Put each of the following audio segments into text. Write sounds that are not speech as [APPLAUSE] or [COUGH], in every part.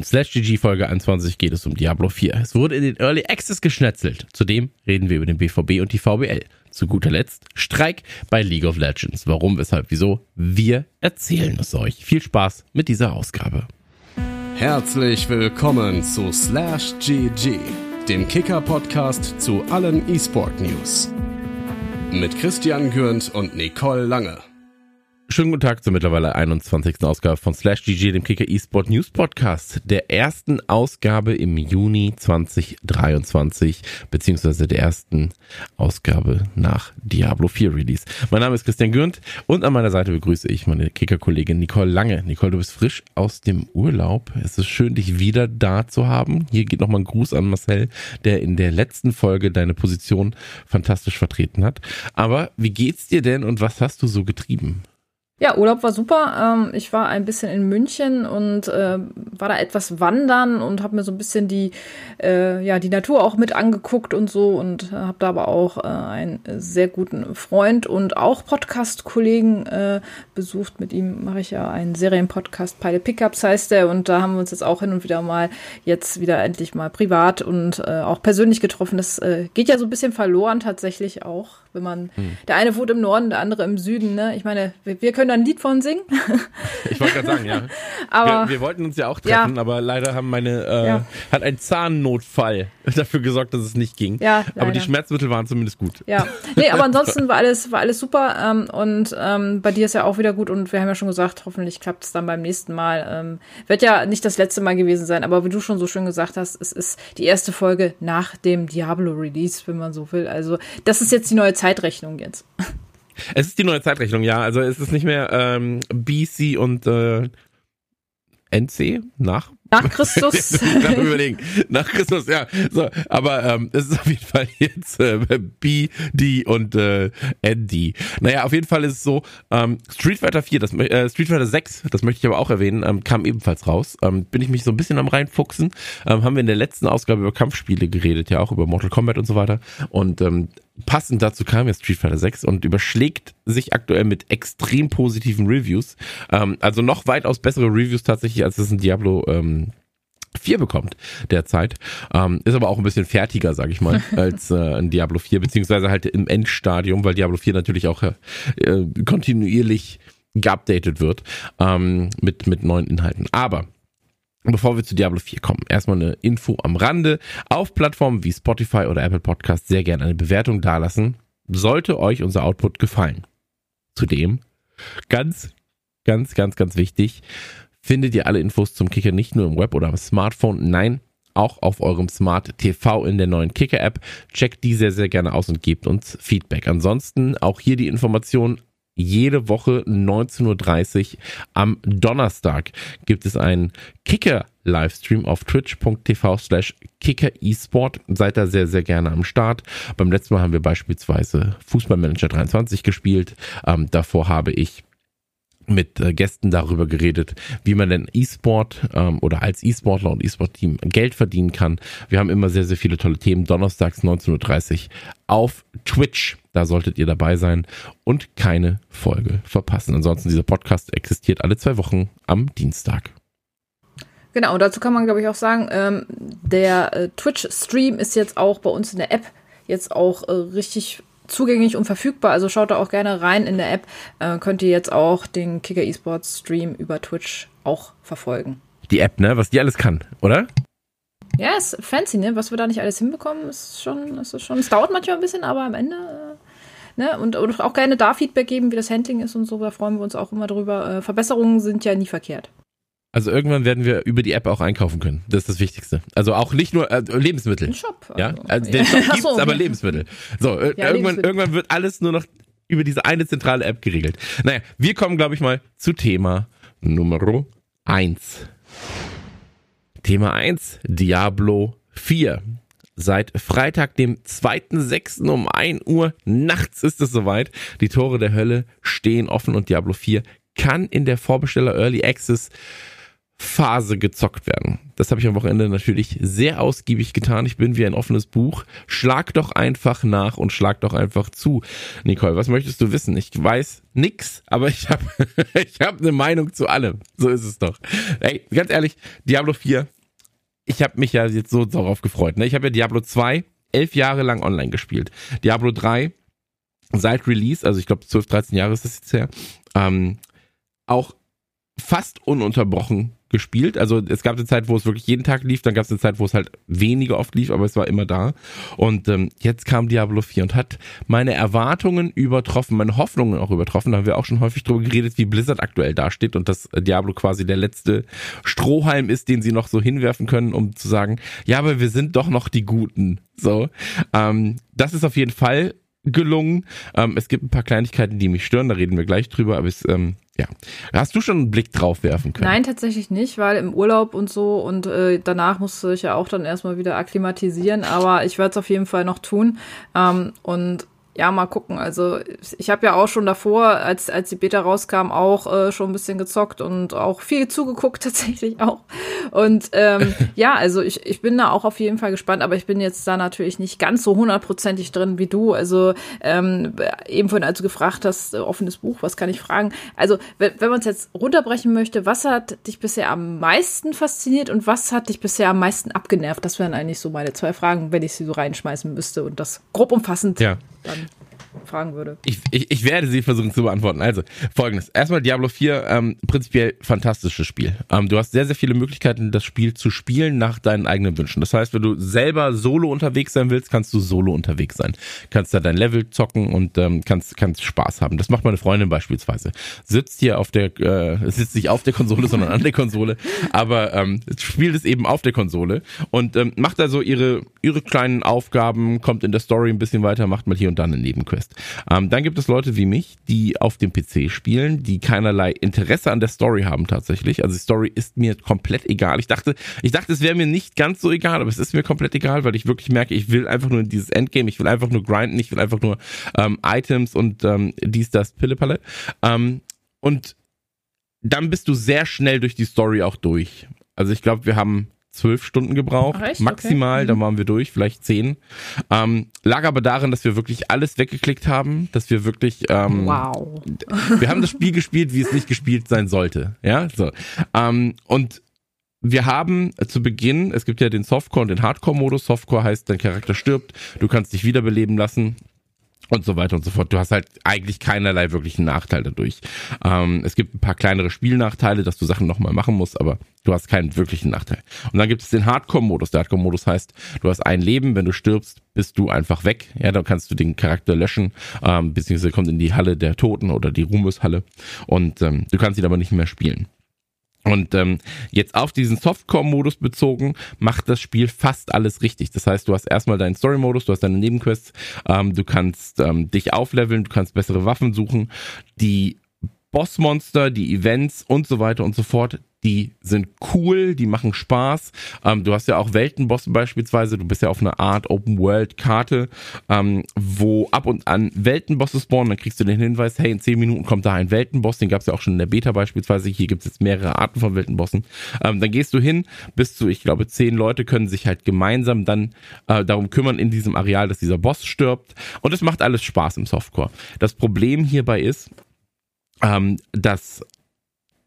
In Slash GG Folge 21 geht es um Diablo 4. Es wurde in den Early Access geschnetzelt. Zudem reden wir über den BVB und die VBL. Zu guter Letzt Streik bei League of Legends. Warum, weshalb, wieso? Wir erzählen es euch. Viel Spaß mit dieser Ausgabe. Herzlich willkommen zu Slash GG, dem Kicker-Podcast zu allen E-Sport-News. Mit Christian Gürnt und Nicole Lange. Schönen guten Tag zur mittlerweile 21. Ausgabe von Slash GG, dem Kicker eSport News Podcast, der ersten Ausgabe im Juni 2023, beziehungsweise der ersten Ausgabe nach Diablo 4 Release. Mein Name ist Christian Gürnt und an meiner Seite begrüße ich meine Kicker-Kollegin Nicole Lange. Nicole, du bist frisch aus dem Urlaub. Es ist schön, dich wieder da zu haben. Hier geht nochmal ein Gruß an Marcel, der in der letzten Folge deine Position fantastisch vertreten hat. Aber wie geht's dir denn und was hast du so getrieben? Ja, Urlaub war super. Ähm, ich war ein bisschen in München und äh, war da etwas wandern und habe mir so ein bisschen die, äh, ja, die Natur auch mit angeguckt und so und äh, habe da aber auch äh, einen sehr guten Freund und auch Podcast-Kollegen äh, besucht. Mit ihm mache ich ja einen Serienpodcast, Pile Pickups heißt der und da haben wir uns jetzt auch hin und wieder mal jetzt wieder endlich mal privat und äh, auch persönlich getroffen. Das geht ja so ein bisschen verloren tatsächlich auch, wenn man, hm. der eine wohnt im Norden, der andere im Süden. Ne? Ich meine, wir, wir können da ein Lied von singen. ich wollte gerade sagen, ja. [LAUGHS] aber, wir, wir, wollten uns ja auch treffen, ja. aber leider haben meine, äh, ja. hat ein Zahnnotfall [LAUGHS] dafür gesorgt, dass es nicht ging. Ja, leider. aber die Schmerzmittel waren zumindest gut. Ja, nee, aber [LAUGHS] ansonsten war alles, war alles super ähm, und ähm, bei dir ist ja auch wieder gut und wir haben ja schon gesagt, hoffentlich klappt es dann beim nächsten Mal. Ähm, wird ja nicht das letzte Mal gewesen sein, aber wie du schon so schön gesagt hast, es ist die erste Folge nach dem Diablo-Release, wenn man so will. Also das ist jetzt die neue Zeitrechnung jetzt. [LAUGHS] Es ist die neue Zeitrechnung, ja. Also es ist nicht mehr ähm, BC und äh, NC nach nach Christus. [LAUGHS] nach überlegen. Nach Christus, ja. So, aber ähm, es ist auf jeden Fall jetzt äh, B, D und äh, ND. Naja, auf jeden Fall ist es so, ähm, Street Fighter 4, das, äh, Street Fighter 6, das möchte ich aber auch erwähnen, ähm, kam ebenfalls raus. Ähm, bin ich mich so ein bisschen am reinfuchsen. Ähm, haben wir in der letzten Ausgabe über Kampfspiele geredet, ja auch über Mortal Kombat und so weiter. Und ähm, passend dazu kam ja Street Fighter 6 und überschlägt sich aktuell mit extrem positiven Reviews. Ähm, also noch weitaus bessere Reviews tatsächlich, als es ein Diablo ähm, 4 bekommt derzeit. Ähm, ist aber auch ein bisschen fertiger, sag ich mal, [LAUGHS] als äh, ein Diablo 4, beziehungsweise halt im Endstadium, weil Diablo 4 natürlich auch äh, kontinuierlich geupdatet wird ähm, mit, mit neuen Inhalten. Aber Bevor wir zu Diablo 4 kommen, erstmal eine Info am Rande. Auf Plattformen wie Spotify oder Apple Podcast sehr gerne eine Bewertung dalassen. Sollte euch unser Output gefallen. Zudem, ganz, ganz, ganz, ganz wichtig, findet ihr alle Infos zum Kicker nicht nur im Web oder am Smartphone, nein, auch auf eurem Smart TV in der neuen Kicker App. Checkt die sehr, sehr gerne aus und gebt uns Feedback. Ansonsten auch hier die Information jede Woche 19.30 Uhr am Donnerstag gibt es einen Kicker-Livestream auf twitch.tv slash Kicker eSport. Seid da sehr, sehr gerne am Start. Beim letzten Mal haben wir beispielsweise Fußballmanager 23 gespielt. Ähm, davor habe ich mit äh, Gästen darüber geredet, wie man denn E-Sport ähm, oder als E-Sportler und E-Sport-Team Geld verdienen kann. Wir haben immer sehr, sehr viele tolle Themen. Donnerstags 19.30 Uhr auf Twitch. Da solltet ihr dabei sein und keine Folge verpassen. Ansonsten, dieser Podcast existiert alle zwei Wochen am Dienstag. Genau, und dazu kann man, glaube ich, auch sagen, ähm, der äh, Twitch-Stream ist jetzt auch bei uns in der App jetzt auch äh, richtig zugänglich und verfügbar. Also schaut da auch gerne rein in der App. Äh, könnt ihr jetzt auch den Kicker Esports Stream über Twitch auch verfolgen. Die App, ne? Was die alles kann, oder? Ja, ist fancy, ne? Was wir da nicht alles hinbekommen, ist schon, ist schon. Es dauert manchmal ein bisschen, aber am Ende. Äh, ne? Und, und auch gerne da Feedback geben, wie das Handling ist und so. Da freuen wir uns auch immer drüber. Äh, Verbesserungen sind ja nie verkehrt. Also irgendwann werden wir über die App auch einkaufen können. Das ist das Wichtigste. Also auch nicht nur äh, Lebensmittel. Ein Shop. Also. Ja, also den Shop [LAUGHS] gibt's, so, aber Lebensmittel. So, äh, ja, irgendwann, Lebensmittel. irgendwann wird alles nur noch über diese eine zentrale App geregelt. Naja, wir kommen, glaube ich, mal zu Thema Nummer eins. Thema eins: Diablo 4. Seit Freitag, dem 2.6. um 1 Uhr nachts ist es soweit. Die Tore der Hölle stehen offen und Diablo 4 kann in der Vorbesteller Early Access Phase gezockt werden. Das habe ich am Wochenende natürlich sehr ausgiebig getan. Ich bin wie ein offenes Buch. Schlag doch einfach nach und schlag doch einfach zu. Nicole, was möchtest du wissen? Ich weiß nix, aber ich habe [LAUGHS] ich hab eine Meinung zu allem. So ist es doch. Ey, ganz ehrlich, Diablo 4, ich habe mich ja jetzt so darauf gefreut. Ne? Ich habe ja Diablo 2 elf Jahre lang online gespielt. Diablo 3 seit Release, also ich glaube 12, 13 Jahre ist das jetzt her, ähm, auch fast ununterbrochen gespielt. Also es gab eine Zeit, wo es wirklich jeden Tag lief, dann gab es eine Zeit, wo es halt weniger oft lief, aber es war immer da. Und ähm, jetzt kam Diablo 4 und hat meine Erwartungen übertroffen, meine Hoffnungen auch übertroffen. Da haben wir auch schon häufig drüber geredet, wie Blizzard aktuell dasteht und dass Diablo quasi der letzte Strohhalm ist, den sie noch so hinwerfen können, um zu sagen, ja, aber wir sind doch noch die Guten. So, ähm, das ist auf jeden Fall gelungen. Ähm, es gibt ein paar Kleinigkeiten, die mich stören, da reden wir gleich drüber, aber es, ähm, ja. Hast du schon einen Blick drauf werfen können? Nein, tatsächlich nicht, weil im Urlaub und so und äh, danach musste ich ja auch dann erstmal wieder akklimatisieren, aber ich werde es auf jeden Fall noch tun. Ähm, und ja, mal gucken. Also ich habe ja auch schon davor, als, als die Beta rauskam, auch äh, schon ein bisschen gezockt und auch viel zugeguckt [LAUGHS] tatsächlich auch. Und ähm, [LAUGHS] ja, also ich, ich bin da auch auf jeden Fall gespannt, aber ich bin jetzt da natürlich nicht ganz so hundertprozentig drin wie du. Also ähm, eben vorhin, als du gefragt hast, äh, offenes Buch, was kann ich fragen? Also wenn, wenn man es jetzt runterbrechen möchte, was hat dich bisher am meisten fasziniert und was hat dich bisher am meisten abgenervt? Das wären eigentlich so meine zwei Fragen, wenn ich sie so reinschmeißen müsste und das grob umfassend ja. dann fragen würde. Ich, ich, ich werde sie versuchen zu beantworten. Also, folgendes. Erstmal Diablo 4, ähm, prinzipiell fantastisches Spiel. Ähm, du hast sehr, sehr viele Möglichkeiten, das Spiel zu spielen nach deinen eigenen Wünschen. Das heißt, wenn du selber solo unterwegs sein willst, kannst du solo unterwegs sein. Kannst da dein Level zocken und ähm, kannst, kannst Spaß haben. Das macht meine Freundin beispielsweise. Sitzt hier auf der, äh, sitzt nicht auf der Konsole, sondern an der Konsole, aber ähm, spielt es eben auf der Konsole und ähm, macht da so ihre, ihre kleinen Aufgaben, kommt in der Story ein bisschen weiter, macht mal hier und da eine Nebenquest fest. Ähm, dann gibt es Leute wie mich, die auf dem PC spielen, die keinerlei Interesse an der Story haben tatsächlich. Also die Story ist mir komplett egal. Ich dachte, ich dachte, es wäre mir nicht ganz so egal, aber es ist mir komplett egal, weil ich wirklich merke, ich will einfach nur in dieses Endgame, ich will einfach nur grinden, ich will einfach nur ähm, Items und ähm, dies, das, Pillepalle. Ähm, und dann bist du sehr schnell durch die Story auch durch. Also ich glaube, wir haben zwölf Stunden gebraucht, Ach, maximal, okay. dann mhm. waren wir durch, vielleicht zehn. Ähm, lag aber darin, dass wir wirklich alles weggeklickt haben, dass wir wirklich, ähm, wow. wir haben das Spiel gespielt, wie es nicht gespielt sein sollte, ja, so. Ähm, und wir haben zu Beginn, es gibt ja den Softcore und den Hardcore-Modus. Softcore heißt, dein Charakter stirbt, du kannst dich wiederbeleben lassen und so weiter und so fort. Du hast halt eigentlich keinerlei wirklichen Nachteil dadurch. Ähm, es gibt ein paar kleinere Spielnachteile, dass du Sachen nochmal machen musst, aber du hast keinen wirklichen Nachteil. Und dann gibt es den Hardcore-Modus. Der Hardcore-Modus heißt, du hast ein Leben, wenn du stirbst, bist du einfach weg. Ja, dann kannst du den Charakter löschen, ähm, beziehungsweise kommt in die Halle der Toten oder die Ruhmeshalle und ähm, du kannst ihn aber nicht mehr spielen. Und ähm, jetzt auf diesen Softcore-Modus bezogen, macht das Spiel fast alles richtig. Das heißt, du hast erstmal deinen Story-Modus, du hast deine Nebenquests, ähm, du kannst ähm, dich aufleveln, du kannst bessere Waffen suchen. Die Bossmonster, die Events und so weiter und so fort, die sind cool, die machen Spaß. Ähm, du hast ja auch Weltenbosse beispielsweise, du bist ja auf einer Art Open-World-Karte, ähm, wo ab und an Weltenbosse spawnen, dann kriegst du den Hinweis, hey, in 10 Minuten kommt da ein Weltenboss, den gab es ja auch schon in der Beta beispielsweise, hier gibt es jetzt mehrere Arten von Weltenbossen. Ähm, dann gehst du hin, bis zu, ich glaube, 10 Leute können sich halt gemeinsam dann äh, darum kümmern in diesem Areal, dass dieser Boss stirbt und es macht alles Spaß im Softcore. Das Problem hierbei ist, ähm, dass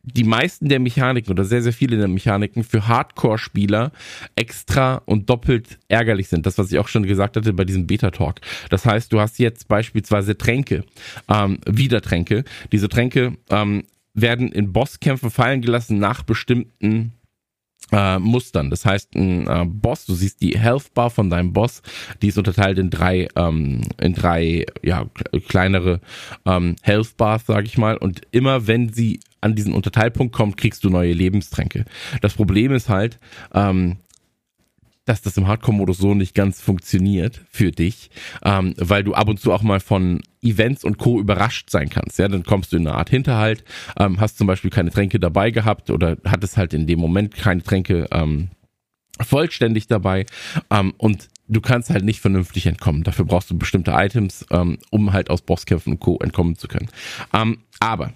die meisten der Mechaniken oder sehr, sehr viele der Mechaniken für Hardcore-Spieler extra und doppelt ärgerlich sind. Das, was ich auch schon gesagt hatte bei diesem Beta-Talk. Das heißt, du hast jetzt beispielsweise Tränke, ähm, Wiedertränke. Diese Tränke ähm, werden in Bosskämpfen fallen gelassen nach bestimmten äh, Mustern. Das heißt, ein äh, Boss, du siehst die Health Bar von deinem Boss, die ist unterteilt in drei, ähm, in drei ja, kleinere ähm, Health Bars, sage ich mal. Und immer wenn sie an diesen Unterteilpunkt kommt, kriegst du neue Lebenstränke. Das Problem ist halt, ähm, dass das im Hardcore-Modus so nicht ganz funktioniert für dich, ähm, weil du ab und zu auch mal von Events und Co. überrascht sein kannst. Ja, dann kommst du in eine Art Hinterhalt, ähm, hast zum Beispiel keine Tränke dabei gehabt oder hattest halt in dem Moment keine Tränke ähm, vollständig dabei ähm, und du kannst halt nicht vernünftig entkommen. Dafür brauchst du bestimmte Items, ähm, um halt aus Bosskämpfen und Co. entkommen zu können. Ähm, aber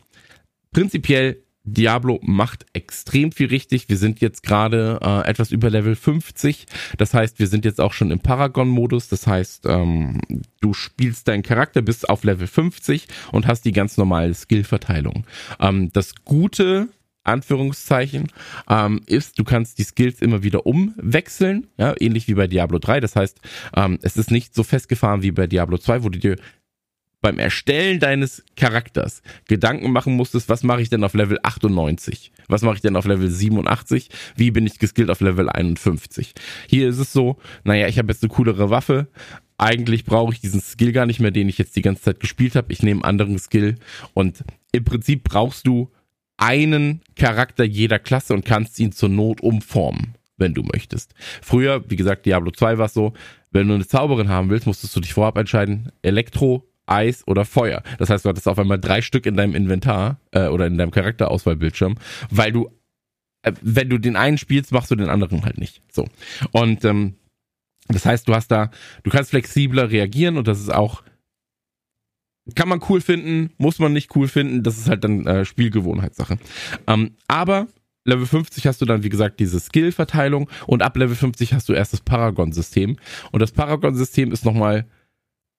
prinzipiell Diablo macht extrem viel richtig. Wir sind jetzt gerade äh, etwas über Level 50. Das heißt, wir sind jetzt auch schon im Paragon-Modus. Das heißt, ähm, du spielst deinen Charakter bis auf Level 50 und hast die ganz normale Skill-Verteilung. Ähm, das Gute Anführungszeichen, ähm, ist, du kannst die Skills immer wieder umwechseln, ja, ähnlich wie bei Diablo 3. Das heißt, ähm, es ist nicht so festgefahren wie bei Diablo 2, wo du dir beim Erstellen deines Charakters Gedanken machen musstest, was mache ich denn auf Level 98? Was mache ich denn auf Level 87? Wie bin ich geskillt auf Level 51? Hier ist es so, naja, ich habe jetzt eine coolere Waffe. Eigentlich brauche ich diesen Skill gar nicht mehr, den ich jetzt die ganze Zeit gespielt habe. Ich nehme einen anderen Skill und im Prinzip brauchst du einen Charakter jeder Klasse und kannst ihn zur Not umformen, wenn du möchtest. Früher, wie gesagt, Diablo 2 war es so, wenn du eine Zauberin haben willst, musstest du dich vorab entscheiden, Elektro, Eis oder Feuer. Das heißt, du hattest auf einmal drei Stück in deinem Inventar äh, oder in deinem Charakterauswahlbildschirm, weil du, äh, wenn du den einen spielst, machst du den anderen halt nicht. So. Und ähm, das heißt, du hast da, du kannst flexibler reagieren und das ist auch, kann man cool finden, muss man nicht cool finden, das ist halt dann äh, Spielgewohnheitssache. Ähm, aber Level 50 hast du dann, wie gesagt, diese Skill-Verteilung und ab Level 50 hast du erst das Paragon-System. Und das Paragon-System ist nochmal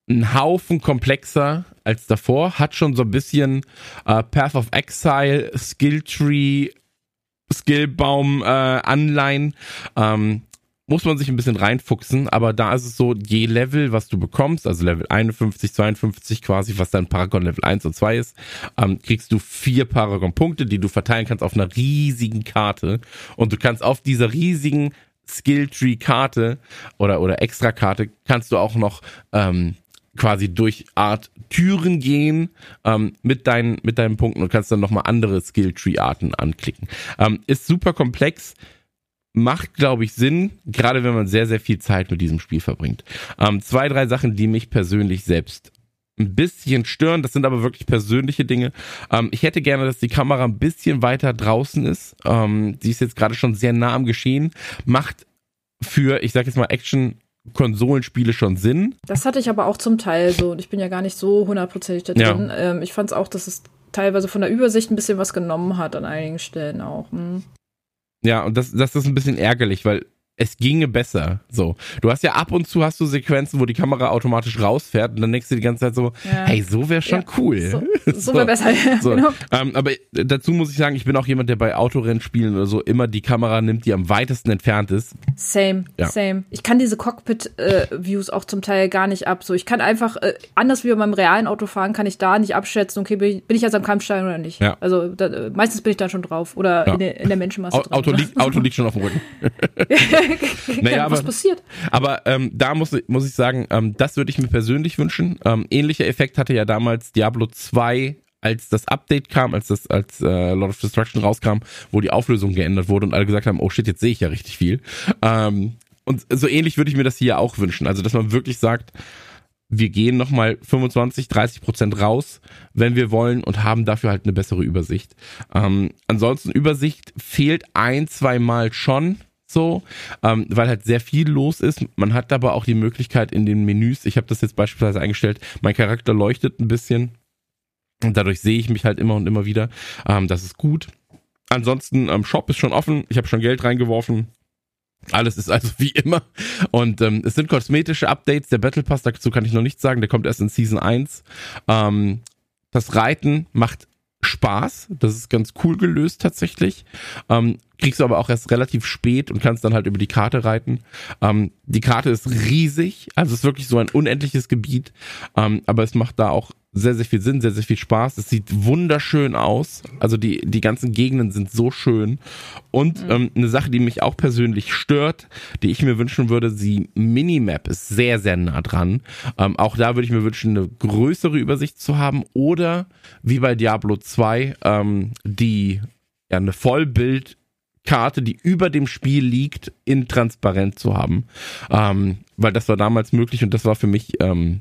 ein Haufen komplexer als davor, hat schon so ein bisschen äh, Path of Exile, Skill Tree, Skillbaum äh, Anleihen. Ähm, muss man sich ein bisschen reinfuchsen, aber da ist es so, je Level, was du bekommst, also Level 51, 52 quasi, was dein Paragon Level 1 und 2 ist, ähm, kriegst du vier Paragon-Punkte, die du verteilen kannst auf einer riesigen Karte und du kannst auf dieser riesigen Skilltree-Karte oder, oder Extra-Karte kannst du auch noch ähm, quasi durch Art Türen gehen ähm, mit deinen mit deinen Punkten und kannst dann nochmal andere Skilltree-Arten anklicken. Ähm, ist super komplex, macht glaube ich Sinn, gerade wenn man sehr sehr viel Zeit mit diesem Spiel verbringt. Ähm, zwei drei Sachen, die mich persönlich selbst ein bisschen stören. Das sind aber wirklich persönliche Dinge. Ähm, ich hätte gerne, dass die Kamera ein bisschen weiter draußen ist. Ähm, ist jetzt gerade schon sehr nah am Geschehen. Macht für, ich sag jetzt mal, Action Konsolenspiele schon Sinn. Das hatte ich aber auch zum Teil so und ich bin ja gar nicht so hundertprozentig da drin. Ja. Ähm, ich fand es auch, dass es teilweise von der Übersicht ein bisschen was genommen hat an einigen Stellen auch. Hm. Ja, und das, das ist ein bisschen ärgerlich, weil es ginge besser. So. Du hast ja ab und zu hast du Sequenzen, wo die Kamera automatisch rausfährt und dann denkst du die ganze Zeit so, ja. hey, so wäre schon ja, cool. So, [LAUGHS] so wäre besser, [LAUGHS] so. genau. Ähm, aber dazu muss ich sagen, ich bin auch jemand, der bei Autorennspielen oder so immer die Kamera nimmt, die am weitesten entfernt ist. Same, ja. same. Ich kann diese Cockpit-Views äh, auch zum Teil gar nicht ab. So, ich kann einfach, äh, anders wie bei meinem realen Autofahren, kann ich da nicht abschätzen, okay, bin ich, bin ich jetzt am Kampfstein oder nicht. Ja. Also da, äh, meistens bin ich dann schon drauf oder in, der, in der Menschenmasse. Auto, drin, liegt, Auto liegt schon auf dem Rücken. [LAUGHS] naja, aber, was passiert. Aber ähm, da muss, muss ich sagen, ähm, das würde ich mir persönlich wünschen. Ähm, ähnlicher Effekt hatte ja damals Diablo 2 als das Update kam, als das als äh, Lord of Destruction rauskam, wo die Auflösung geändert wurde und alle gesagt haben, oh shit, jetzt sehe ich ja richtig viel. Ähm, und so ähnlich würde ich mir das hier auch wünschen. Also, dass man wirklich sagt, wir gehen nochmal 25, 30 Prozent raus, wenn wir wollen und haben dafür halt eine bessere Übersicht. Ähm, ansonsten Übersicht fehlt ein, zwei Mal schon so, ähm, weil halt sehr viel los ist. Man hat aber auch die Möglichkeit in den Menüs, ich habe das jetzt beispielsweise eingestellt, mein Charakter leuchtet ein bisschen und dadurch sehe ich mich halt immer und immer wieder. Ähm, das ist gut. Ansonsten, ähm, Shop ist schon offen, ich habe schon Geld reingeworfen. Alles ist also wie immer. Und ähm, es sind kosmetische Updates. Der Battle Pass, dazu kann ich noch nichts sagen, der kommt erst in Season 1. Ähm, das Reiten macht Spaß. Das ist ganz cool gelöst tatsächlich. Ähm, kriegst du aber auch erst relativ spät und kannst dann halt über die Karte reiten. Ähm, die Karte ist riesig, also es ist wirklich so ein unendliches Gebiet, ähm, aber es macht da auch sehr, sehr viel Sinn, sehr, sehr viel Spaß. Es sieht wunderschön aus. Also die, die ganzen Gegenden sind so schön. Und mhm. ähm, eine Sache, die mich auch persönlich stört, die ich mir wünschen würde, die Minimap ist sehr, sehr nah dran. Ähm, auch da würde ich mir wünschen, eine größere Übersicht zu haben. Oder wie bei Diablo 2, ähm, die ja eine Vollbildkarte, die über dem Spiel liegt, in transparent zu haben. Ähm, weil das war damals möglich und das war für mich ähm,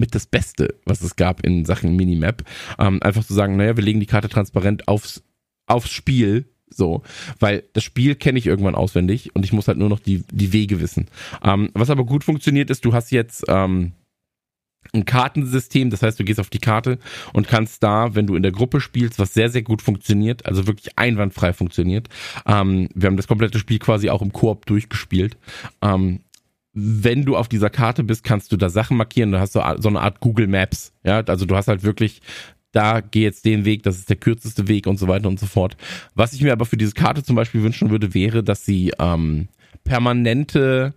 mit das Beste, was es gab in Sachen Minimap. Ähm, einfach zu sagen, naja, wir legen die Karte transparent aufs, aufs Spiel, so, weil das Spiel kenne ich irgendwann auswendig und ich muss halt nur noch die, die Wege wissen. Ähm, was aber gut funktioniert ist, du hast jetzt ähm, ein Kartensystem, das heißt, du gehst auf die Karte und kannst da, wenn du in der Gruppe spielst, was sehr, sehr gut funktioniert, also wirklich einwandfrei funktioniert. Ähm, wir haben das komplette Spiel quasi auch im Koop durchgespielt. Ähm, wenn du auf dieser Karte bist, kannst du da Sachen markieren. Du hast so, so eine Art Google Maps. Ja, also du hast halt wirklich da geh jetzt den Weg, das ist der kürzeste Weg und so weiter und so fort. Was ich mir aber für diese Karte zum Beispiel wünschen würde, wäre, dass sie ähm, permanente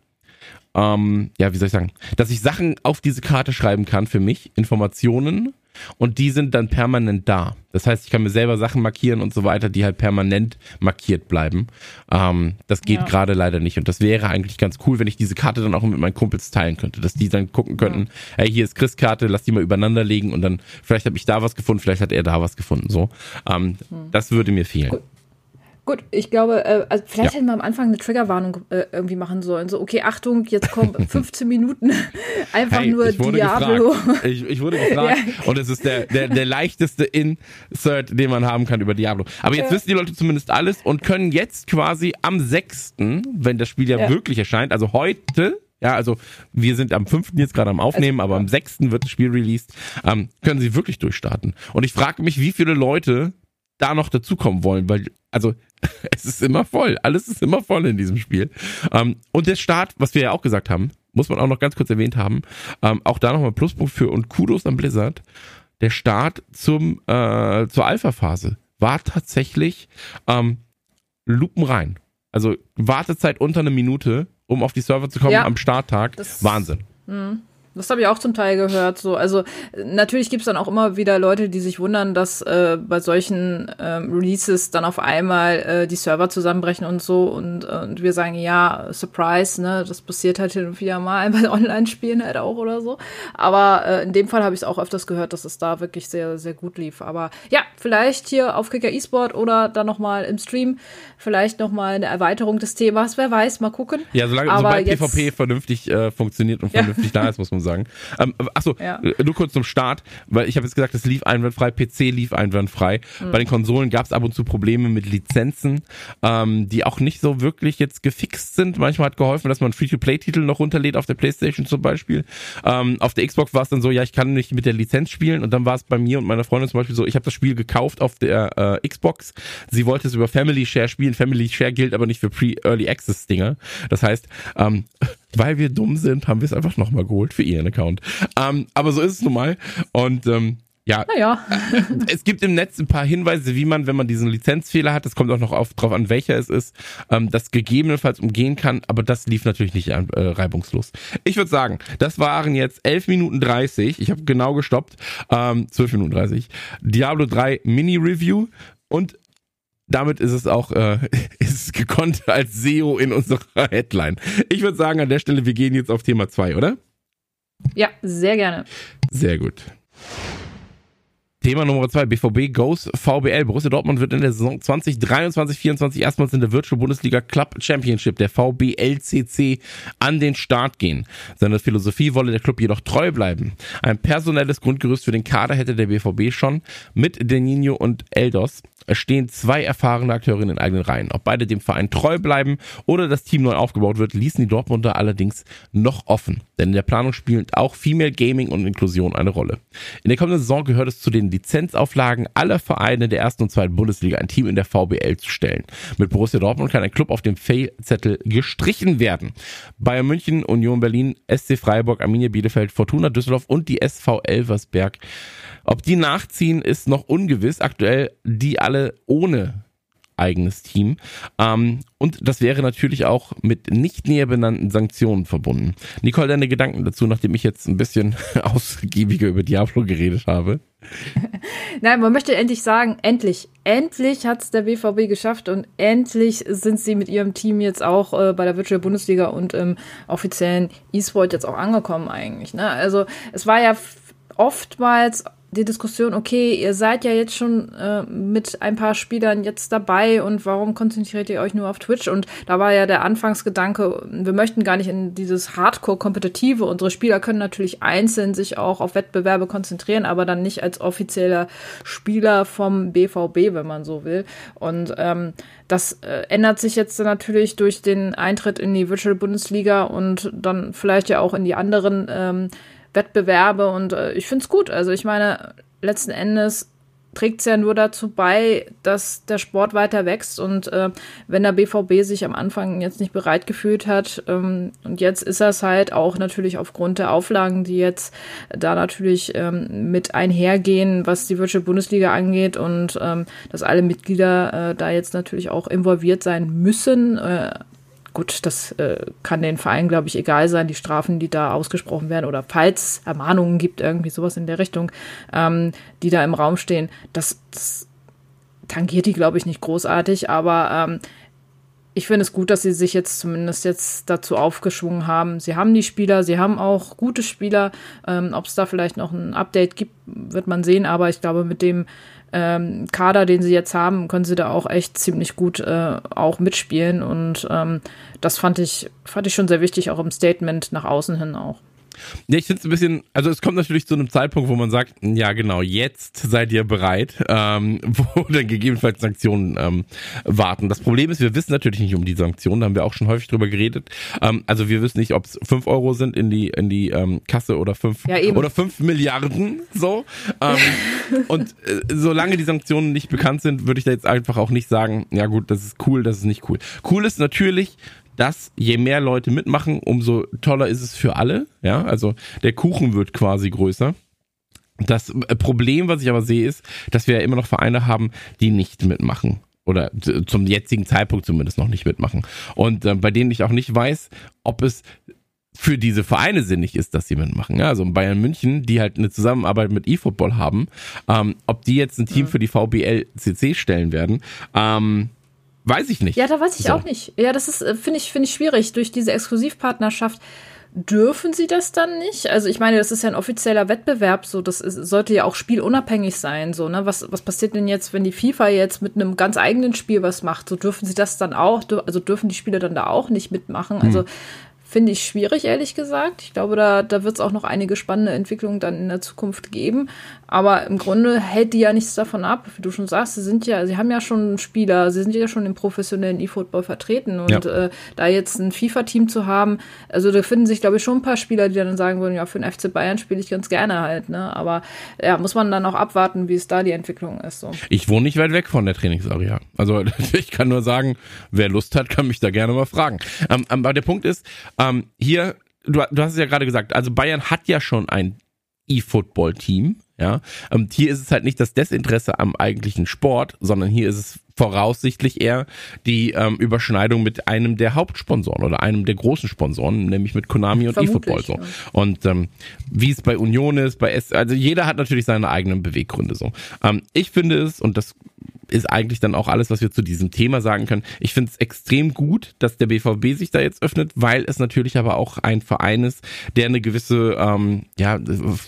ähm, ja, wie soll ich sagen, dass ich Sachen auf diese Karte schreiben kann für mich, Informationen, und die sind dann permanent da. Das heißt, ich kann mir selber Sachen markieren und so weiter, die halt permanent markiert bleiben. Ähm, das geht ja. gerade leider nicht. Und das wäre eigentlich ganz cool, wenn ich diese Karte dann auch mit meinen Kumpels teilen könnte, dass die dann gucken könnten, ja. hey, hier ist Chris Karte, lass die mal übereinander legen und dann vielleicht habe ich da was gefunden, vielleicht hat er da was gefunden. So, ähm, hm. das würde mir fehlen. Gut. Gut, ich glaube, äh, also vielleicht ja. hätten wir am Anfang eine Triggerwarnung äh, irgendwie machen sollen. So, okay, Achtung, jetzt kommen [LAUGHS] 15 Minuten [LAUGHS] einfach hey, nur ich Diablo. Ich, ich, wurde gefragt [LAUGHS] ja. und es ist der, der, der leichteste Insert, den man haben kann über Diablo. Aber jetzt ja. wissen die Leute zumindest alles und können jetzt quasi am 6., wenn das Spiel ja, wirklich erscheint, also heute, ja, also wir sind am 5. jetzt gerade am Aufnehmen, also, aber am 6. wird das Spiel released, ähm, können sie wirklich durchstarten. Und ich frage mich, wie viele Leute da noch dazukommen wollen, weil, also, [LAUGHS] es ist immer voll. Alles ist immer voll in diesem Spiel. Ähm, und der Start, was wir ja auch gesagt haben, muss man auch noch ganz kurz erwähnt haben, ähm, auch da nochmal Pluspunkt für und Kudos an Blizzard. Der Start zum, äh, zur Alpha-Phase war tatsächlich ähm, lupenrein. Also Wartezeit unter eine Minute, um auf die Server zu kommen ja, am Starttag. Wahnsinn. Mh. Das habe ich auch zum Teil gehört. So, also natürlich gibt es dann auch immer wieder Leute, die sich wundern, dass äh, bei solchen ähm, Releases dann auf einmal äh, die Server zusammenbrechen und so und, äh, und wir sagen ja Surprise, ne, das passiert halt hin und wieder mal [LAUGHS] bei Online-Spielen halt auch oder so. Aber äh, in dem Fall habe ich es auch öfters gehört, dass es da wirklich sehr sehr gut lief. Aber ja, vielleicht hier auf Kicker eSport oder dann noch mal im Stream vielleicht noch mal eine Erweiterung des Themas. Wer weiß, mal gucken. Ja, solange Aber sobald jetzt, PvP vernünftig äh, funktioniert und vernünftig ja. da ist, muss man sagen. Ähm, achso, ja. Äh, nur kurz zum Start, weil ich habe jetzt gesagt, es lief einwandfrei, PC lief einwandfrei. Mhm. Bei den Konsolen gab es ab und zu Probleme mit Lizenzen, ähm, die auch nicht so wirklich jetzt gefixt sind. Manchmal hat geholfen, dass man Free-to-Play-Titel noch runterlädt auf der Playstation zum Beispiel. Ähm, auf der Xbox war es dann so, ja, ich kann nicht mit der Lizenz spielen und dann war es bei mir und meiner Freundin zum Beispiel so, ich habe das Spiel gekauft auf der äh, Xbox. Sie wollte es über Family Share spielen. Family Share gilt aber nicht für Pre-Early Access-Dinger. Das heißt, ähm, weil wir dumm sind, haben wir es einfach nochmal geholt für ihren Account. Ähm, aber so ist es nun mal. Und ähm, ja, naja. [LAUGHS] es gibt im Netz ein paar Hinweise, wie man, wenn man diesen Lizenzfehler hat, das kommt auch noch auf, drauf an, welcher es ist, ähm, das gegebenenfalls umgehen kann, aber das lief natürlich nicht äh, reibungslos. Ich würde sagen, das waren jetzt 11 Minuten 30, ich habe genau gestoppt, ähm, 12 Minuten 30, Diablo 3 Mini-Review und damit ist es auch äh, [LAUGHS] ist gekonnt als SEO in unserer Headline. Ich würde sagen, an der Stelle, wir gehen jetzt auf Thema 2, oder? Ja, sehr gerne. Sehr gut. Thema Nummer zwei, BVB goes VBL. Borussia Dortmund wird in der Saison 2023-24 erstmals in der Virtual Bundesliga Club Championship, der VBLCC, an den Start gehen. Seiner Philosophie wolle der Club jedoch treu bleiben. Ein personelles Grundgerüst für den Kader hätte der BVB schon mit Denino und Eldos. Es stehen zwei erfahrene Akteure in den eigenen Reihen. Ob beide dem Verein treu bleiben oder das Team neu aufgebaut wird, ließen die Dortmunder allerdings noch offen. Denn in der Planung spielen auch Female Gaming und Inklusion eine Rolle. In der kommenden Saison gehört es zu den Lizenzauflagen aller Vereine der ersten und zweiten Bundesliga ein Team in der VBL zu stellen. Mit Borussia Dortmund kann ein Club auf dem Fail-Zettel gestrichen werden. Bayern München, Union Berlin, SC Freiburg, Arminia Bielefeld, Fortuna Düsseldorf und die SV Elversberg ob die nachziehen, ist noch ungewiss. Aktuell die alle ohne eigenes Team. Ähm, und das wäre natürlich auch mit nicht näher benannten Sanktionen verbunden. Nicole, deine Gedanken dazu, nachdem ich jetzt ein bisschen [LAUGHS] ausgiebiger über Diablo geredet habe? [LAUGHS] Nein, man möchte endlich sagen, endlich, endlich hat es der BVB geschafft und endlich sind sie mit ihrem Team jetzt auch äh, bei der Virtual Bundesliga und im offiziellen E-Sport jetzt auch angekommen eigentlich. Ne? Also es war ja oftmals die Diskussion, okay, ihr seid ja jetzt schon äh, mit ein paar Spielern jetzt dabei und warum konzentriert ihr euch nur auf Twitch? Und da war ja der Anfangsgedanke, wir möchten gar nicht in dieses Hardcore-Kompetitive. Unsere Spieler können natürlich einzeln sich auch auf Wettbewerbe konzentrieren, aber dann nicht als offizieller Spieler vom BVB, wenn man so will. Und ähm, das äh, ändert sich jetzt natürlich durch den Eintritt in die Virtual Bundesliga und dann vielleicht ja auch in die anderen ähm, Wettbewerbe und äh, ich finde es gut. Also ich meine, letzten Endes trägt es ja nur dazu bei, dass der Sport weiter wächst. Und äh, wenn der BVB sich am Anfang jetzt nicht bereit gefühlt hat, ähm, und jetzt ist es halt auch natürlich aufgrund der Auflagen, die jetzt da natürlich ähm, mit einhergehen, was die Virtual Bundesliga angeht und ähm, dass alle Mitglieder äh, da jetzt natürlich auch involviert sein müssen. Äh, Gut, das äh, kann den Verein, glaube ich, egal sein, die Strafen, die da ausgesprochen werden oder falls Ermahnungen gibt, irgendwie sowas in der Richtung, ähm, die da im Raum stehen, das, das tangiert die, glaube ich, nicht großartig, aber ähm, ich finde es gut, dass sie sich jetzt zumindest jetzt dazu aufgeschwungen haben. Sie haben die Spieler, sie haben auch gute Spieler. Ähm, Ob es da vielleicht noch ein Update gibt, wird man sehen. Aber ich glaube, mit dem ähm, Kader, den sie jetzt haben, können sie da auch echt ziemlich gut äh, auch mitspielen. Und ähm, das fand ich, fand ich schon sehr wichtig, auch im Statement nach außen hin auch. Ja, ich finde es ein bisschen, also es kommt natürlich zu einem Zeitpunkt, wo man sagt, ja genau, jetzt seid ihr bereit, ähm, [LAUGHS] wo dann gegebenenfalls Sanktionen ähm, warten. Das Problem ist, wir wissen natürlich nicht um die Sanktionen, da haben wir auch schon häufig drüber geredet. Ähm, also wir wissen nicht, ob es fünf Euro sind in die in die ähm, Kasse oder fünf ja, oder fünf Milliarden so. Ähm, [LAUGHS] und äh, solange die Sanktionen nicht bekannt sind, würde ich da jetzt einfach auch nicht sagen, ja gut, das ist cool, das ist nicht cool. Cool ist natürlich, dass je mehr Leute mitmachen, umso toller ist es für alle. Ja, also der Kuchen wird quasi größer. Das äh, Problem, was ich aber sehe, ist, dass wir ja immer noch Vereine haben, die nicht mitmachen. Oder zum jetzigen Zeitpunkt zumindest noch nicht mitmachen. Und äh, bei denen ich auch nicht weiß, ob es für diese Vereine sinnig ist, dass sie mitmachen. Ja, also Bayern München, die halt eine Zusammenarbeit mit eFootball haben, ähm, ob die jetzt ein Team für die VBL CC stellen werden, ähm, Weiß ich nicht. Ja, da weiß ich so. auch nicht. Ja, das ist, äh, finde ich, finde ich schwierig. Durch diese Exklusivpartnerschaft dürfen sie das dann nicht? Also ich meine, das ist ja ein offizieller Wettbewerb, so das ist, sollte ja auch spielunabhängig sein, so ne? Was was passiert denn jetzt, wenn die FIFA jetzt mit einem ganz eigenen Spiel was macht? So dürfen sie das dann auch? Also dürfen die Spieler dann da auch nicht mitmachen? Also hm finde ich schwierig, ehrlich gesagt. Ich glaube, da, da wird es auch noch einige spannende Entwicklungen dann in der Zukunft geben. Aber im Grunde hält die ja nichts davon ab. Wie du schon sagst, sie sind ja, sie haben ja schon Spieler, sie sind ja schon im professionellen E-Football vertreten. Und ja. äh, da jetzt ein FIFA-Team zu haben, also da finden sich, glaube ich, schon ein paar Spieler, die dann sagen würden, ja, für den FC Bayern spiele ich ganz gerne halt. Ne? Aber ja, muss man dann auch abwarten, wie es da die Entwicklung ist. So. Ich wohne nicht weit weg von der Trainingsarea. Also [LAUGHS] ich kann nur sagen, wer Lust hat, kann mich da gerne mal fragen. Ähm, aber der Punkt ist, ähm, hier, du, du hast es ja gerade gesagt, also Bayern hat ja schon ein E-Football-Team. Ja, ähm, hier ist es halt nicht das Desinteresse am eigentlichen Sport, sondern hier ist es voraussichtlich eher die ähm, Überschneidung mit einem der Hauptsponsoren oder einem der großen Sponsoren, nämlich mit Konami und eFootball so. Ja. Und ähm, wie es bei Union ist, bei S, also jeder hat natürlich seine eigenen Beweggründe so. Ähm, ich finde es und das ist eigentlich dann auch alles, was wir zu diesem Thema sagen können. Ich finde es extrem gut, dass der BVB sich da jetzt öffnet, weil es natürlich aber auch ein Verein ist, der eine gewisse ähm, ja,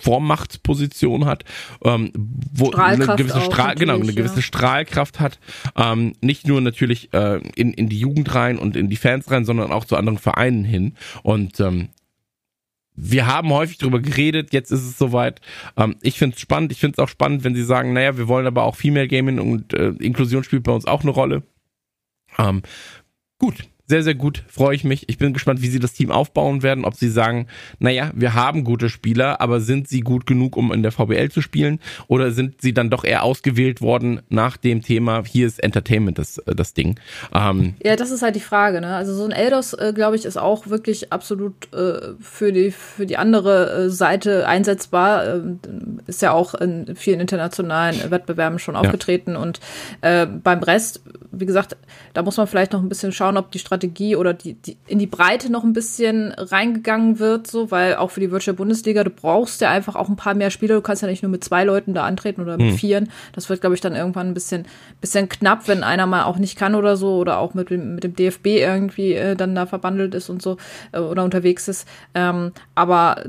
Vormachtposition hat, ähm, wo eine gewisse Strahl, genau, eine gewisse ja. Strahlkraft hat. Ähm, nicht nur natürlich äh, in, in die Jugend rein und in die Fans rein, sondern auch zu anderen Vereinen hin. Und ähm, wir haben häufig darüber geredet, jetzt ist es soweit. Ähm, ich finde es spannend. Ich finde es auch spannend, wenn sie sagen, naja, wir wollen aber auch Female Gaming und äh, Inklusion spielt bei uns auch eine Rolle. Ähm, gut, sehr, sehr gut, freue ich mich. Ich bin gespannt, wie sie das Team aufbauen werden, ob sie sagen, naja, wir haben gute Spieler, aber sind sie gut genug, um in der VBL zu spielen? Oder sind sie dann doch eher ausgewählt worden nach dem Thema, hier ist Entertainment das, äh, das Ding? Ähm, ja, das ist halt die Frage, ne? Also so ein Eldos, äh, glaube ich, ist auch wirklich absolut äh, für, die, für die andere äh, Seite einsetzbar. Ähm, ist ja auch in vielen internationalen Wettbewerben schon aufgetreten ja. und äh, beim Rest, wie gesagt, da muss man vielleicht noch ein bisschen schauen, ob die Strategie Strategie oder die, die in die Breite noch ein bisschen reingegangen wird, so, weil auch für die Virtual Bundesliga, du brauchst ja einfach auch ein paar mehr Spieler. Du kannst ja nicht nur mit zwei Leuten da antreten oder mit hm. vieren. Das wird, glaube ich, dann irgendwann ein bisschen, bisschen knapp, wenn einer mal auch nicht kann oder so oder auch mit, mit dem DFB irgendwie äh, dann da verbandelt ist und so äh, oder unterwegs ist. Ähm, aber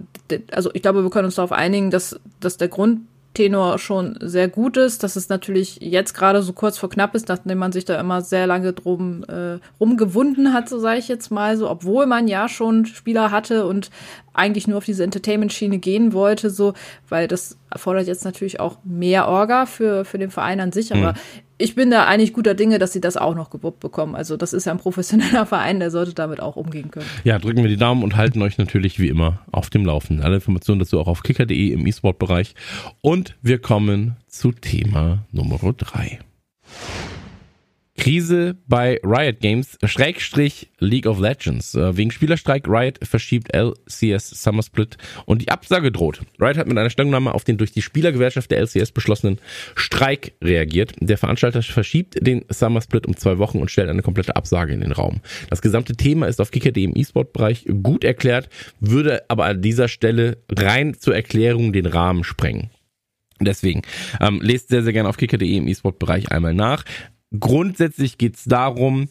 also ich glaube, wir können uns darauf einigen, dass, dass der Grund Tenor schon sehr gut ist, dass es natürlich jetzt gerade so kurz vor knapp ist, nachdem man sich da immer sehr lange drum äh, rumgewunden hat, so sage ich jetzt mal so, obwohl man ja schon Spieler hatte und eigentlich nur auf diese Entertainment-Schiene gehen wollte, so, weil das erfordert jetzt natürlich auch mehr Orga für, für den Verein an sich, aber mhm ich bin da eigentlich guter Dinge, dass sie das auch noch gewuppt bekommen. Also das ist ja ein professioneller [LAUGHS] Verein, der sollte damit auch umgehen können. Ja, drücken wir die Daumen und halten euch natürlich wie immer auf dem Laufenden. Alle Informationen dazu auch auf kicker.de im E-Sport-Bereich. Und wir kommen zu Thema Nummer drei. Krise bei Riot Games, Schrägstrich League of Legends. Äh, wegen Spielerstreik Riot verschiebt LCS Summer Split und die Absage droht. Riot hat mit einer Stellungnahme auf den durch die Spielergewerkschaft der LCS beschlossenen Streik reagiert. Der Veranstalter verschiebt den Summer Split um zwei Wochen und stellt eine komplette Absage in den Raum. Das gesamte Thema ist auf Kicker.de im E-Sport-Bereich gut erklärt, würde aber an dieser Stelle rein zur Erklärung den Rahmen sprengen. Deswegen ähm, lest sehr, sehr gerne auf kicker.de im E-Sport-Bereich einmal nach. Grundsätzlich geht es darum,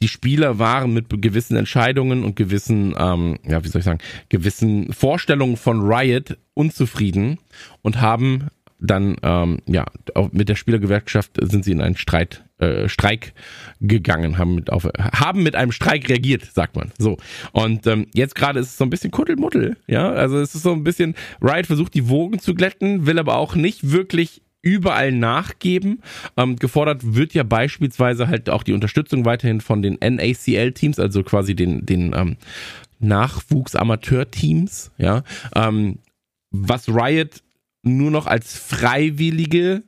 die Spieler waren mit gewissen Entscheidungen und gewissen, ähm, ja, wie soll ich sagen, gewissen Vorstellungen von Riot unzufrieden und haben dann, ähm, ja, mit der Spielergewerkschaft sind sie in einen Streit, äh, Streik gegangen, haben mit, auf, haben mit einem Streik reagiert, sagt man. So. Und ähm, jetzt gerade ist es so ein bisschen Kuddelmuddel, ja. Also es ist so ein bisschen, Riot versucht die Wogen zu glätten, will aber auch nicht wirklich überall nachgeben. Ähm, gefordert wird ja beispielsweise halt auch die Unterstützung weiterhin von den NACL-Teams, also quasi den, den ähm, Nachwuchs-Amateur-Teams, ja. Ähm, was Riot nur noch als freiwillige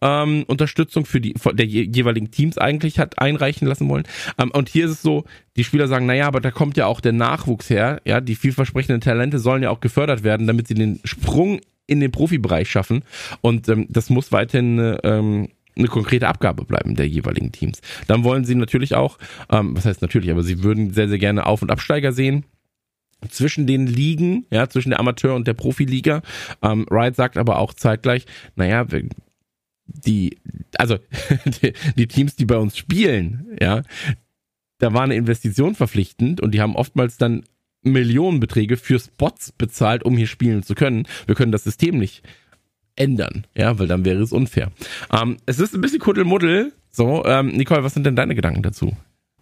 ähm, Unterstützung für die der jeweiligen Teams eigentlich hat einreichen lassen wollen. Ähm, und hier ist es so, die Spieler sagen, naja, aber da kommt ja auch der Nachwuchs her, ja, die vielversprechenden Talente sollen ja auch gefördert werden, damit sie den Sprung in den Profibereich schaffen. Und ähm, das muss weiterhin ähm, eine konkrete Abgabe bleiben der jeweiligen Teams. Dann wollen sie natürlich auch, ähm, was heißt natürlich, aber sie würden sehr, sehr gerne Auf- und Absteiger sehen zwischen den Ligen, ja, zwischen der Amateur- und der Profiliga. Ähm, Riot sagt aber auch zeitgleich, naja, die, also [LAUGHS] die, die Teams, die bei uns spielen, ja, da war eine Investition verpflichtend und die haben oftmals dann Millionenbeträge für Spots bezahlt, um hier spielen zu können. Wir können das System nicht ändern, ja, weil dann wäre es unfair. Ähm, es ist ein bisschen Kuddelmuddel. So, ähm, Nicole, was sind denn deine Gedanken dazu?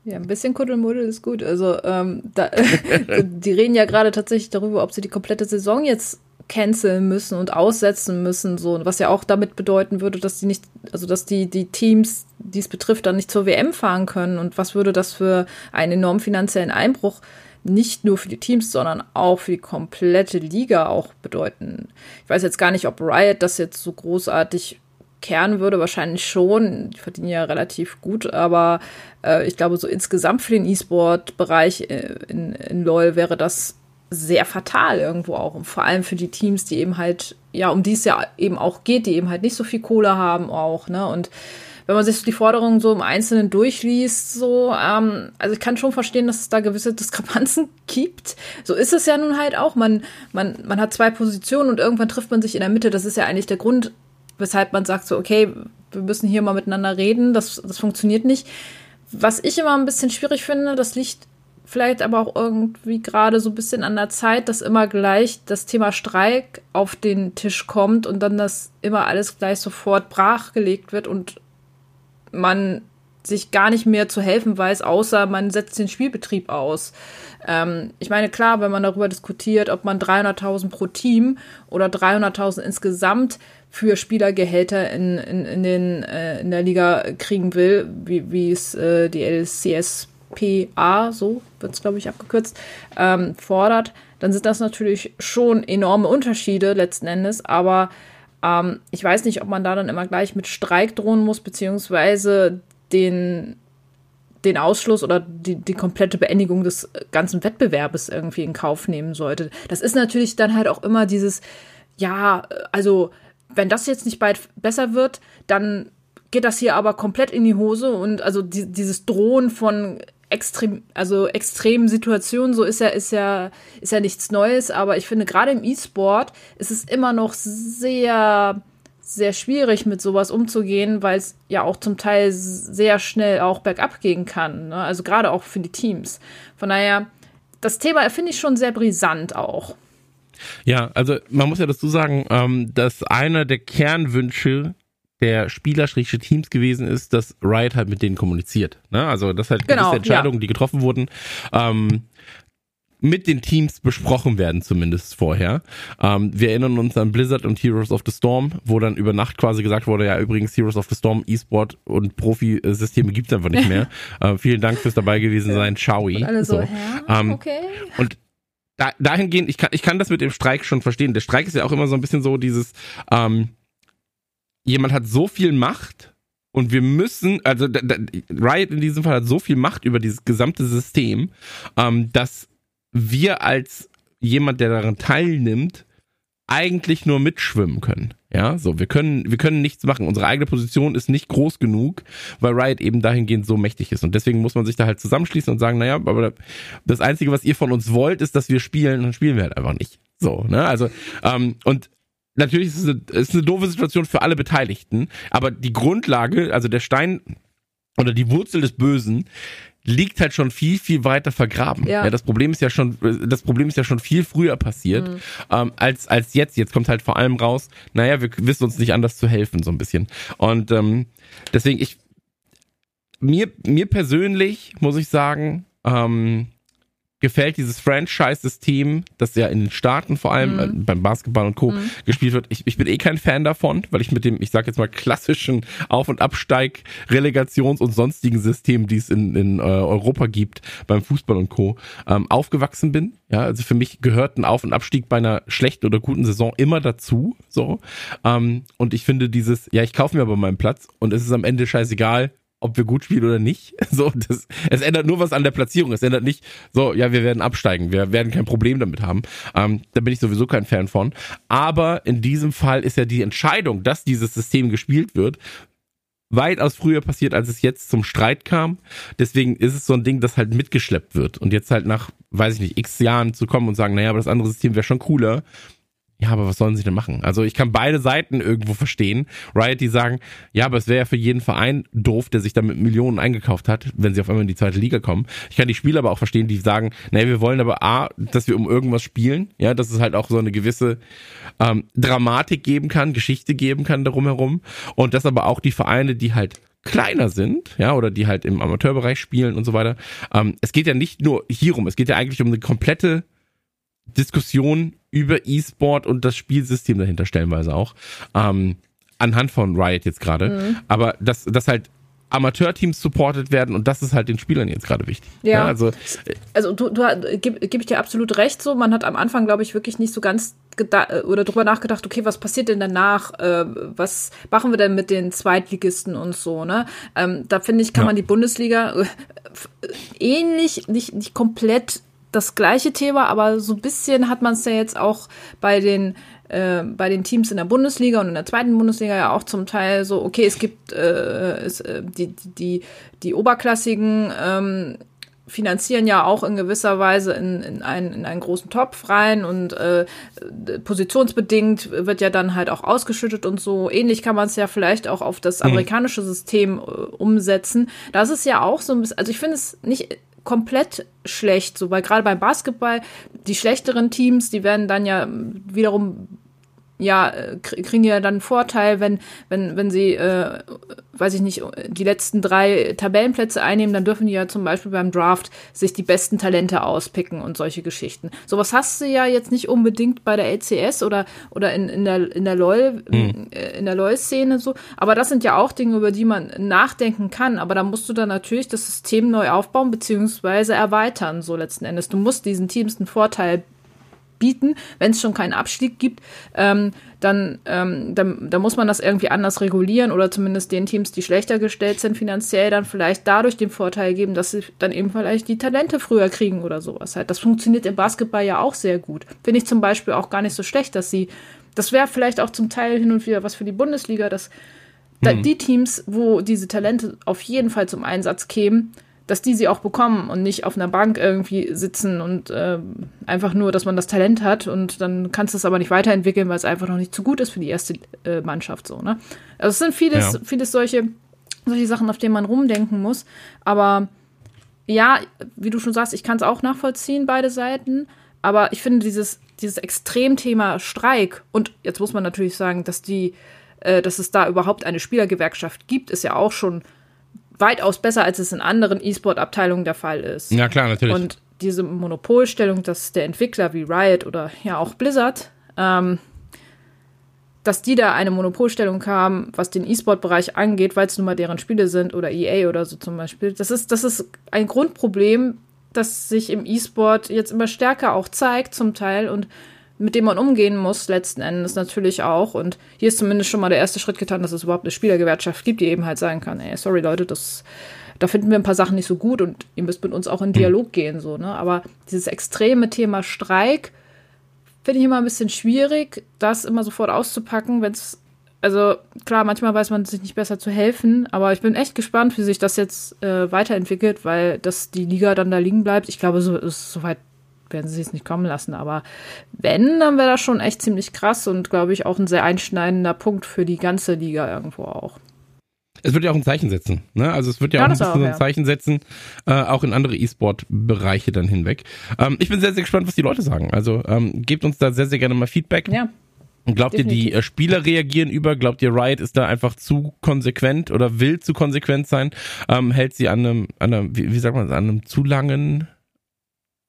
Ja, ein bisschen Kuddelmuddel ist gut. Also, ähm, da, [LAUGHS] die reden ja gerade tatsächlich darüber, ob sie die komplette Saison jetzt canceln müssen und aussetzen müssen, so, was ja auch damit bedeuten würde, dass die nicht, also dass die, die Teams, die es betrifft, dann nicht zur WM fahren können. Und was würde das für einen enormen finanziellen Einbruch nicht nur für die Teams, sondern auch für die komplette Liga auch bedeuten. Ich weiß jetzt gar nicht, ob Riot das jetzt so großartig kehren würde, wahrscheinlich schon. Die verdienen ja relativ gut, aber äh, ich glaube, so insgesamt für den E-Sport-Bereich äh, in, in LOL wäre das sehr fatal irgendwo auch. Und vor allem für die Teams, die eben halt, ja, um die es ja eben auch geht, die eben halt nicht so viel Kohle haben auch, ne? Und wenn man sich die Forderungen so im Einzelnen durchliest, so, ähm, also ich kann schon verstehen, dass es da gewisse Diskrepanzen [LAUGHS] gibt. So ist es ja nun halt auch. Man, man, man hat zwei Positionen und irgendwann trifft man sich in der Mitte. Das ist ja eigentlich der Grund, weshalb man sagt so, okay, wir müssen hier mal miteinander reden. Das, das funktioniert nicht. Was ich immer ein bisschen schwierig finde, das liegt vielleicht aber auch irgendwie gerade so ein bisschen an der Zeit, dass immer gleich das Thema Streik auf den Tisch kommt und dann das immer alles gleich sofort brachgelegt wird und man sich gar nicht mehr zu helfen weiß, außer man setzt den Spielbetrieb aus. Ähm, ich meine, klar, wenn man darüber diskutiert, ob man 300.000 pro Team oder 300.000 insgesamt für Spielergehälter in, in, in, den, äh, in der Liga kriegen will, wie, es äh, die LCSPA, so wird es, glaube ich, abgekürzt, ähm, fordert, dann sind das natürlich schon enorme Unterschiede letzten Endes, aber ähm, ich weiß nicht, ob man da dann immer gleich mit Streik drohen muss, beziehungsweise den, den Ausschluss oder die, die komplette Beendigung des ganzen Wettbewerbes irgendwie in Kauf nehmen sollte. Das ist natürlich dann halt auch immer dieses, ja, also wenn das jetzt nicht bald besser wird, dann geht das hier aber komplett in die Hose und also die, dieses Drohen von extrem, also extremen Situationen, so ist ja, ist ja, ist ja nichts Neues, aber ich finde, gerade im E-Sport ist es immer noch sehr, sehr schwierig, mit sowas umzugehen, weil es ja auch zum Teil sehr schnell auch bergab gehen kann. Ne? Also gerade auch für die Teams. Von daher, das Thema finde ich schon sehr brisant auch. Ja, also man muss ja dazu sagen, ähm, dass einer der Kernwünsche der Spieler-Teams gewesen ist, dass Riot halt mit denen kommuniziert. Ne? Also das halt genau, gewisse Entscheidungen, ja. die getroffen wurden. Ähm, mit den Teams besprochen werden, zumindest vorher. Ähm, wir erinnern uns an Blizzard und Heroes of the Storm, wo dann über Nacht quasi gesagt wurde, ja übrigens Heroes of the Storm, E-Sport und Profi-Systeme gibt's einfach nicht mehr. [LAUGHS] äh, vielen Dank fürs dabei gewesen sein. Ciao. Und alle so, so. Ähm, okay. Und da, dahingehend, ich kann, ich kann das mit dem Streik schon verstehen. Der Streik ist ja auch immer so ein bisschen so dieses, ähm, jemand hat so viel Macht und wir müssen, also da, da, Riot in diesem Fall hat so viel Macht über dieses gesamte System, ähm, dass wir als jemand, der daran teilnimmt, eigentlich nur mitschwimmen können. Ja, so, wir können, wir können nichts machen. Unsere eigene Position ist nicht groß genug, weil Riot eben dahingehend so mächtig ist. Und deswegen muss man sich da halt zusammenschließen und sagen, naja, aber das Einzige, was ihr von uns wollt, ist, dass wir spielen, dann spielen wir halt einfach nicht. So, ne? Also, ähm, und natürlich ist es eine, ist eine doofe Situation für alle Beteiligten, aber die Grundlage, also der Stein oder die Wurzel des Bösen, liegt halt schon viel, viel weiter vergraben. Ja. ja. das Problem ist ja schon, das Problem ist ja schon viel früher passiert, mhm. ähm, als, als jetzt. Jetzt kommt halt vor allem raus, naja, wir wissen uns nicht anders zu helfen, so ein bisschen. Und ähm, deswegen, ich, mir, mir persönlich muss ich sagen, ähm, gefällt dieses Franchise-System, das ja in den Staaten vor allem mhm. äh, beim Basketball und Co. Mhm. gespielt wird. Ich, ich bin eh kein Fan davon, weil ich mit dem, ich sag jetzt mal, klassischen Auf- und Absteig, Relegations- und sonstigen System, die es in, in äh, Europa gibt, beim Fußball und Co., ähm, aufgewachsen bin. Ja, also für mich gehört ein Auf- und Abstieg bei einer schlechten oder guten Saison immer dazu. So. Ähm, und ich finde dieses, ja, ich kaufe mir aber meinen Platz und es ist am Ende scheißegal, ob wir gut spielen oder nicht. [LAUGHS] So, das, es ändert nur was an der Platzierung. Es ändert nicht, so, ja, wir werden absteigen. Wir werden kein Problem damit haben. Ähm, da bin ich sowieso kein Fan von. Aber in diesem Fall ist ja die Entscheidung, dass dieses System gespielt wird, weitaus früher passiert, als es jetzt zum Streit kam. Deswegen ist es so ein Ding, das halt mitgeschleppt wird. Und jetzt halt nach, weiß ich nicht, x Jahren zu kommen und sagen, naja, aber das andere System wäre schon cooler ja, aber was sollen sie denn machen? Also ich kann beide Seiten irgendwo verstehen. Riot, die sagen, ja, aber es wäre ja für jeden Verein doof, der sich da mit Millionen eingekauft hat, wenn sie auf einmal in die zweite Liga kommen. Ich kann die Spieler aber auch verstehen, die sagen, nee, wir wollen aber A, dass wir um irgendwas spielen, ja, dass es halt auch so eine gewisse ähm, Dramatik geben kann, Geschichte geben kann darum herum. Und dass aber auch die Vereine, die halt kleiner sind, ja, oder die halt im Amateurbereich spielen und so weiter. Ähm, es geht ja nicht nur hierum, es geht ja eigentlich um eine komplette Diskussion über E-Sport und das Spielsystem dahinter stellenweise auch. Ähm, anhand von Riot jetzt gerade. Mhm. Aber dass, dass halt Amateurteams supported werden und das ist halt den Spielern jetzt gerade wichtig. Ja, ja also, also du, du gebe geb ich dir absolut recht so. Man hat am Anfang, glaube ich, wirklich nicht so ganz oder drüber nachgedacht, okay, was passiert denn danach? Äh, was machen wir denn mit den Zweitligisten und so, ne? Ähm, da finde ich, kann ja. man die Bundesliga äh, ähnlich, nicht, nicht komplett das gleiche Thema, aber so ein bisschen hat man es ja jetzt auch bei den äh, bei den Teams in der Bundesliga und in der zweiten Bundesliga ja auch zum Teil so, okay, es gibt äh, es, äh, die, die, die oberklassigen ähm, finanzieren ja auch in gewisser Weise in, in, einen, in einen großen Topf rein und äh, positionsbedingt wird ja dann halt auch ausgeschüttet und so. Ähnlich kann man es ja vielleicht auch auf das mhm. amerikanische System äh, umsetzen. Das ist ja auch so ein bisschen, also ich finde es nicht komplett schlecht, so weil gerade beim Basketball die schlechteren Teams, die werden dann ja wiederum ja, kriegen die ja dann einen Vorteil, wenn, wenn, wenn sie, äh, weiß ich nicht, die letzten drei Tabellenplätze einnehmen, dann dürfen die ja zum Beispiel beim Draft sich die besten Talente auspicken und solche Geschichten. Sowas hast du ja jetzt nicht unbedingt bei der LCS oder, oder in, in der, in der LOL, mhm. in der LOL-Szene so. Aber das sind ja auch Dinge, über die man nachdenken kann. Aber da musst du dann natürlich das System neu aufbauen, beziehungsweise erweitern, so letzten Endes. Du musst diesen Teams einen Vorteil bieten, wenn es schon keinen Abstieg gibt, ähm, dann, ähm, dann, dann muss man das irgendwie anders regulieren oder zumindest den Teams, die schlechter gestellt sind finanziell, dann vielleicht dadurch den Vorteil geben, dass sie dann eben vielleicht die Talente früher kriegen oder sowas halt. Das funktioniert im Basketball ja auch sehr gut. Finde ich zum Beispiel auch gar nicht so schlecht, dass sie, das wäre vielleicht auch zum Teil hin und wieder was für die Bundesliga, dass da, hm. die Teams, wo diese Talente auf jeden Fall zum Einsatz kämen, dass die sie auch bekommen und nicht auf einer Bank irgendwie sitzen und äh, einfach nur, dass man das Talent hat und dann kannst du es aber nicht weiterentwickeln, weil es einfach noch nicht zu gut ist für die erste äh, Mannschaft so, ne? Also es sind vieles, ja. vieles solche, solche Sachen, auf denen man rumdenken muss. Aber ja, wie du schon sagst, ich kann es auch nachvollziehen, beide Seiten. Aber ich finde dieses, dieses Extremthema Streik und jetzt muss man natürlich sagen, dass die, äh, dass es da überhaupt eine Spielergewerkschaft gibt, ist ja auch schon weitaus besser, als es in anderen E-Sport-Abteilungen der Fall ist. Ja, klar, natürlich. Und diese Monopolstellung, dass der Entwickler wie Riot oder ja auch Blizzard, ähm, dass die da eine Monopolstellung haben, was den E-Sport-Bereich angeht, weil es nun mal deren Spiele sind oder EA oder so zum Beispiel. Das ist, das ist ein Grundproblem, das sich im E-Sport jetzt immer stärker auch zeigt, zum Teil und mit dem man umgehen muss, letzten Endes natürlich auch. Und hier ist zumindest schon mal der erste Schritt getan, dass es überhaupt eine Spielergewerkschaft gibt, die eben halt sagen kann, ey, sorry Leute, das da finden wir ein paar Sachen nicht so gut und ihr müsst mit uns auch in Dialog gehen, so, ne? Aber dieses extreme Thema Streik finde ich immer ein bisschen schwierig, das immer sofort auszupacken, wenn es also klar, manchmal weiß man sich nicht besser zu helfen, aber ich bin echt gespannt, wie sich das jetzt äh, weiterentwickelt, weil dass die Liga dann da liegen bleibt. Ich glaube, so ist soweit werden sie es nicht kommen lassen, aber wenn, dann wäre das schon echt ziemlich krass und glaube ich auch ein sehr einschneidender Punkt für die ganze Liga irgendwo auch. Es wird ja auch ein Zeichen setzen. Ne? Also es wird ja, ja auch ein bisschen auch, ja. ein Zeichen setzen, äh, auch in andere E-Sport-Bereiche dann hinweg. Ähm, ich bin sehr, sehr gespannt, was die Leute sagen. Also ähm, gebt uns da sehr, sehr gerne mal Feedback. Ja. Glaubt Definitiv. ihr, die äh, Spieler reagieren über? Glaubt ihr, Riot ist da einfach zu konsequent oder will zu konsequent sein? Ähm, hält sie an einem, an einem wie, wie sagt man, an einem zu langen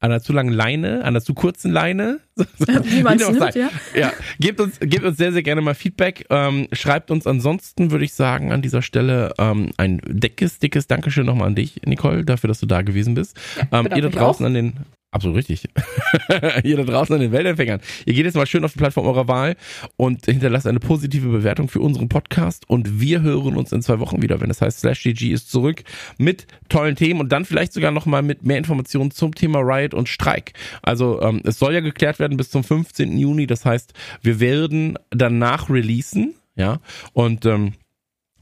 an einer zu langen Leine, an einer zu kurzen Leine. [LAUGHS] Wie man nimmt, ja. ja. Gebt uns, gebt uns sehr, sehr gerne mal Feedback. Ähm, schreibt uns ansonsten, würde ich sagen, an dieser Stelle ähm, ein dickes, dickes Dankeschön nochmal an dich, Nicole, dafür, dass du da gewesen bist. Ja, ähm, ihr da draußen auch. an den Absolut richtig. [LAUGHS] Ihr da draußen an den Weltempfängern. Ihr geht jetzt mal schön auf die Plattform eurer Wahl und hinterlasst eine positive Bewertung für unseren Podcast und wir hören uns in zwei Wochen wieder, wenn das heißt Slash GG ist zurück mit tollen Themen und dann vielleicht sogar nochmal mit mehr Informationen zum Thema Riot und Streik. Also ähm, es soll ja geklärt werden bis zum 15. Juni, das heißt, wir werden danach releasen, ja, und ähm,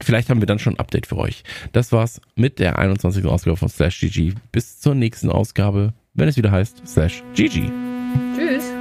Vielleicht haben wir dann schon ein Update für euch. Das war's mit der 21. Ausgabe von Slash GG. Bis zur nächsten Ausgabe wenn es wieder heißt slash GG. Tschüss.